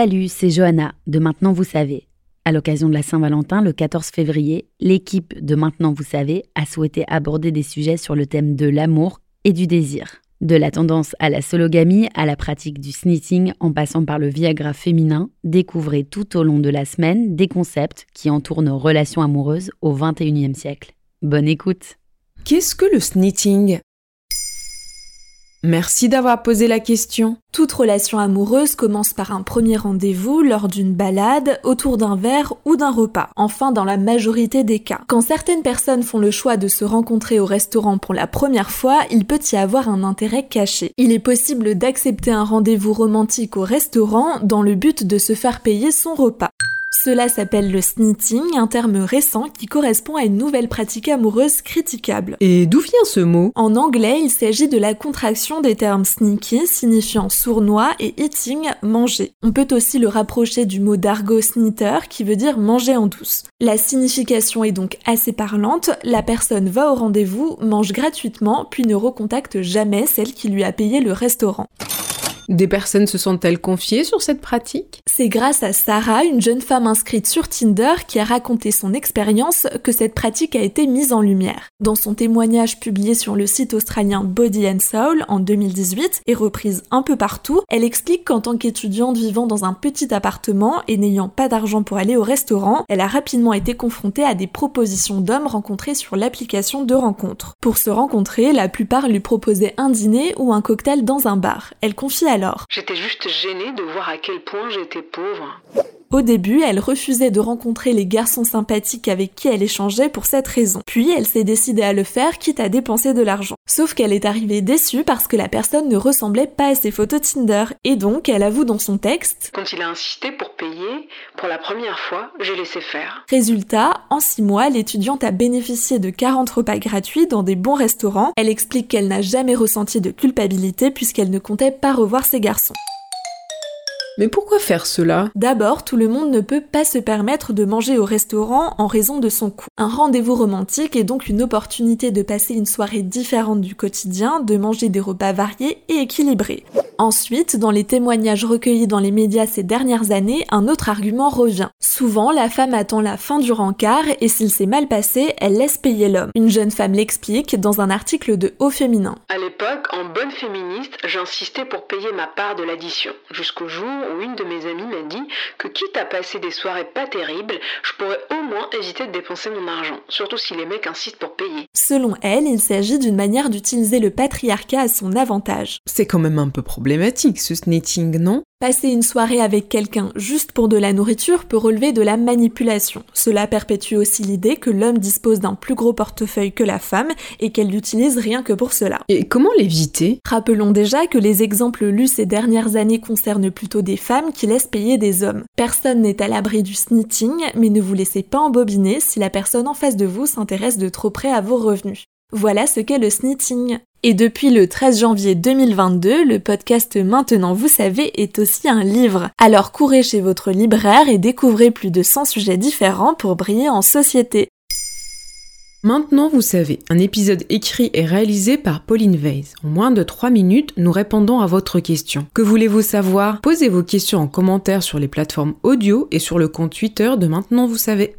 Salut, c'est Johanna de Maintenant Vous savez. À l'occasion de la Saint-Valentin, le 14 février, l'équipe de Maintenant Vous savez a souhaité aborder des sujets sur le thème de l'amour et du désir. De la tendance à la sologamie à la pratique du snitting en passant par le Viagra féminin, découvrez tout au long de la semaine des concepts qui entourent nos relations amoureuses au XXIe siècle. Bonne écoute Qu'est-ce que le snitting Merci d'avoir posé la question. Toute relation amoureuse commence par un premier rendez-vous lors d'une balade, autour d'un verre ou d'un repas. Enfin, dans la majorité des cas. Quand certaines personnes font le choix de se rencontrer au restaurant pour la première fois, il peut y avoir un intérêt caché. Il est possible d'accepter un rendez-vous romantique au restaurant dans le but de se faire payer son repas. Cela s'appelle le snitting, un terme récent qui correspond à une nouvelle pratique amoureuse critiquable. Et d'où vient ce mot? En anglais, il s'agit de la contraction des termes sneaky, signifiant sournois, et eating, manger. On peut aussi le rapprocher du mot d'argot snitter, qui veut dire manger en douce. La signification est donc assez parlante, la personne va au rendez-vous, mange gratuitement, puis ne recontacte jamais celle qui lui a payé le restaurant. Des personnes se sont-elles confiées sur cette pratique? C'est grâce à Sarah, une jeune femme inscrite sur Tinder, qui a raconté son expérience que cette pratique a été mise en lumière. Dans son témoignage publié sur le site australien Body and Soul en 2018 et reprise un peu partout, elle explique qu'en tant qu'étudiante vivant dans un petit appartement et n'ayant pas d'argent pour aller au restaurant, elle a rapidement été confrontée à des propositions d'hommes rencontrés sur l'application de rencontre. Pour se rencontrer, la plupart lui proposaient un dîner ou un cocktail dans un bar. Elle confie à J'étais juste gênée de voir à quel point j'étais pauvre. Au début, elle refusait de rencontrer les garçons sympathiques avec qui elle échangeait pour cette raison. Puis elle s'est décidée à le faire quitte à dépenser de l'argent. Sauf qu'elle est arrivée déçue parce que la personne ne ressemblait pas à ses photos Tinder. Et donc, elle avoue dans son texte Quand il a insisté pour payer, pour la première fois, j'ai laissé faire. Résultat, en 6 mois, l'étudiante a bénéficié de 40 repas gratuits dans des bons restaurants. Elle explique qu'elle n'a jamais ressenti de culpabilité puisqu'elle ne comptait pas revoir ses garçons. Mais pourquoi faire cela? D'abord, tout le monde ne peut pas se permettre de manger au restaurant en raison de son coût. Un rendez-vous romantique est donc une opportunité de passer une soirée différente du quotidien, de manger des repas variés et équilibrés. Ensuite, dans les témoignages recueillis dans les médias ces dernières années, un autre argument revient. Souvent, la femme attend la fin du rencard et s'il s'est mal passé, elle laisse payer l'homme. Une jeune femme l'explique dans un article de Haut Féminin. En bonne féministe, j'insistais pour payer ma part de l'addition, jusqu'au jour où une de mes amies m'a dit que quitte à passer des soirées pas terribles, je pourrais au moins éviter de dépenser mon argent, surtout si les mecs insistent pour payer. Selon elle, il s'agit d'une manière d'utiliser le patriarcat à son avantage. C'est quand même un peu problématique ce snitting, non? Passer une soirée avec quelqu'un juste pour de la nourriture peut relever de la manipulation. Cela perpétue aussi l'idée que l'homme dispose d'un plus gros portefeuille que la femme et qu'elle l'utilise rien que pour cela. Et comment l'éviter? Rappelons déjà que les exemples lus ces dernières années concernent plutôt des femmes qui laissent payer des hommes. Personne n'est à l'abri du snitting, mais ne vous laissez pas embobiner si la personne en face de vous s'intéresse de trop près à vos revenus. Voilà ce qu'est le snitting. Et depuis le 13 janvier 2022, le podcast Maintenant vous savez est aussi un livre. Alors courez chez votre libraire et découvrez plus de 100 sujets différents pour briller en société. Maintenant vous savez, un épisode écrit et réalisé par Pauline Weiss. En moins de 3 minutes, nous répondons à votre question. Que voulez-vous savoir? Posez vos questions en commentaire sur les plateformes audio et sur le compte Twitter de Maintenant vous savez.